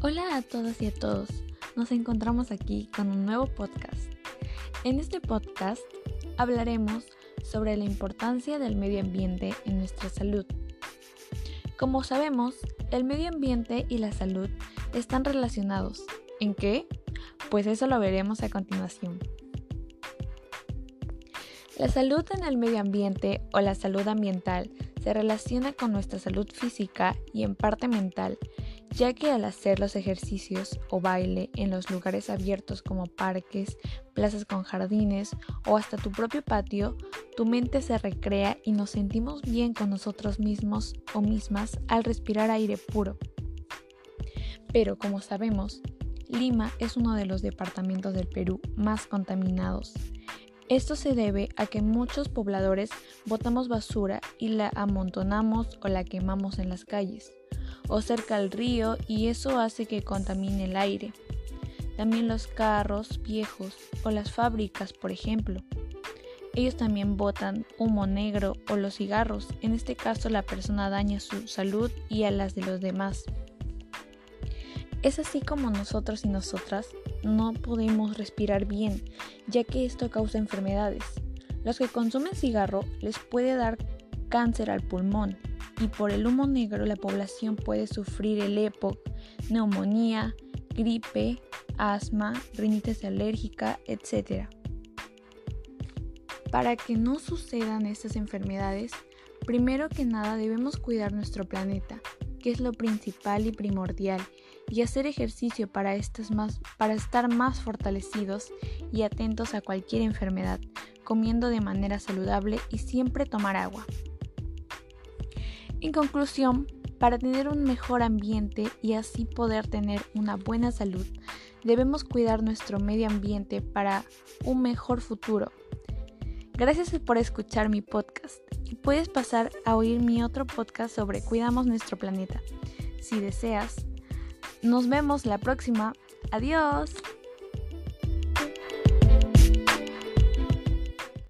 Hola a todas y a todos. Nos encontramos aquí con un nuevo podcast. En este podcast hablaremos sobre la importancia del medio ambiente en nuestra salud. Como sabemos, el medio ambiente y la salud están relacionados. ¿En qué? Pues eso lo veremos a continuación. La salud en el medio ambiente o la salud ambiental se relaciona con nuestra salud física y en parte mental ya que al hacer los ejercicios o baile en los lugares abiertos como parques, plazas con jardines o hasta tu propio patio, tu mente se recrea y nos sentimos bien con nosotros mismos o mismas al respirar aire puro. Pero como sabemos, Lima es uno de los departamentos del Perú más contaminados. Esto se debe a que muchos pobladores botamos basura y la amontonamos o la quemamos en las calles o cerca al río y eso hace que contamine el aire. También los carros viejos o las fábricas, por ejemplo. Ellos también botan humo negro o los cigarros. En este caso la persona daña su salud y a las de los demás. Es así como nosotros y nosotras no podemos respirar bien, ya que esto causa enfermedades. Los que consumen cigarro les puede dar cáncer al pulmón, y por el humo negro la población puede sufrir el EPOC, neumonía, gripe, asma, rinitis alérgica, etc. Para que no sucedan estas enfermedades, primero que nada debemos cuidar nuestro planeta, que es lo principal y primordial, y hacer ejercicio para, para estar más fortalecidos y atentos a cualquier enfermedad, comiendo de manera saludable y siempre tomar agua. En conclusión, para tener un mejor ambiente y así poder tener una buena salud, debemos cuidar nuestro medio ambiente para un mejor futuro. Gracias por escuchar mi podcast y puedes pasar a oír mi otro podcast sobre Cuidamos nuestro planeta. Si deseas, nos vemos la próxima. Adiós.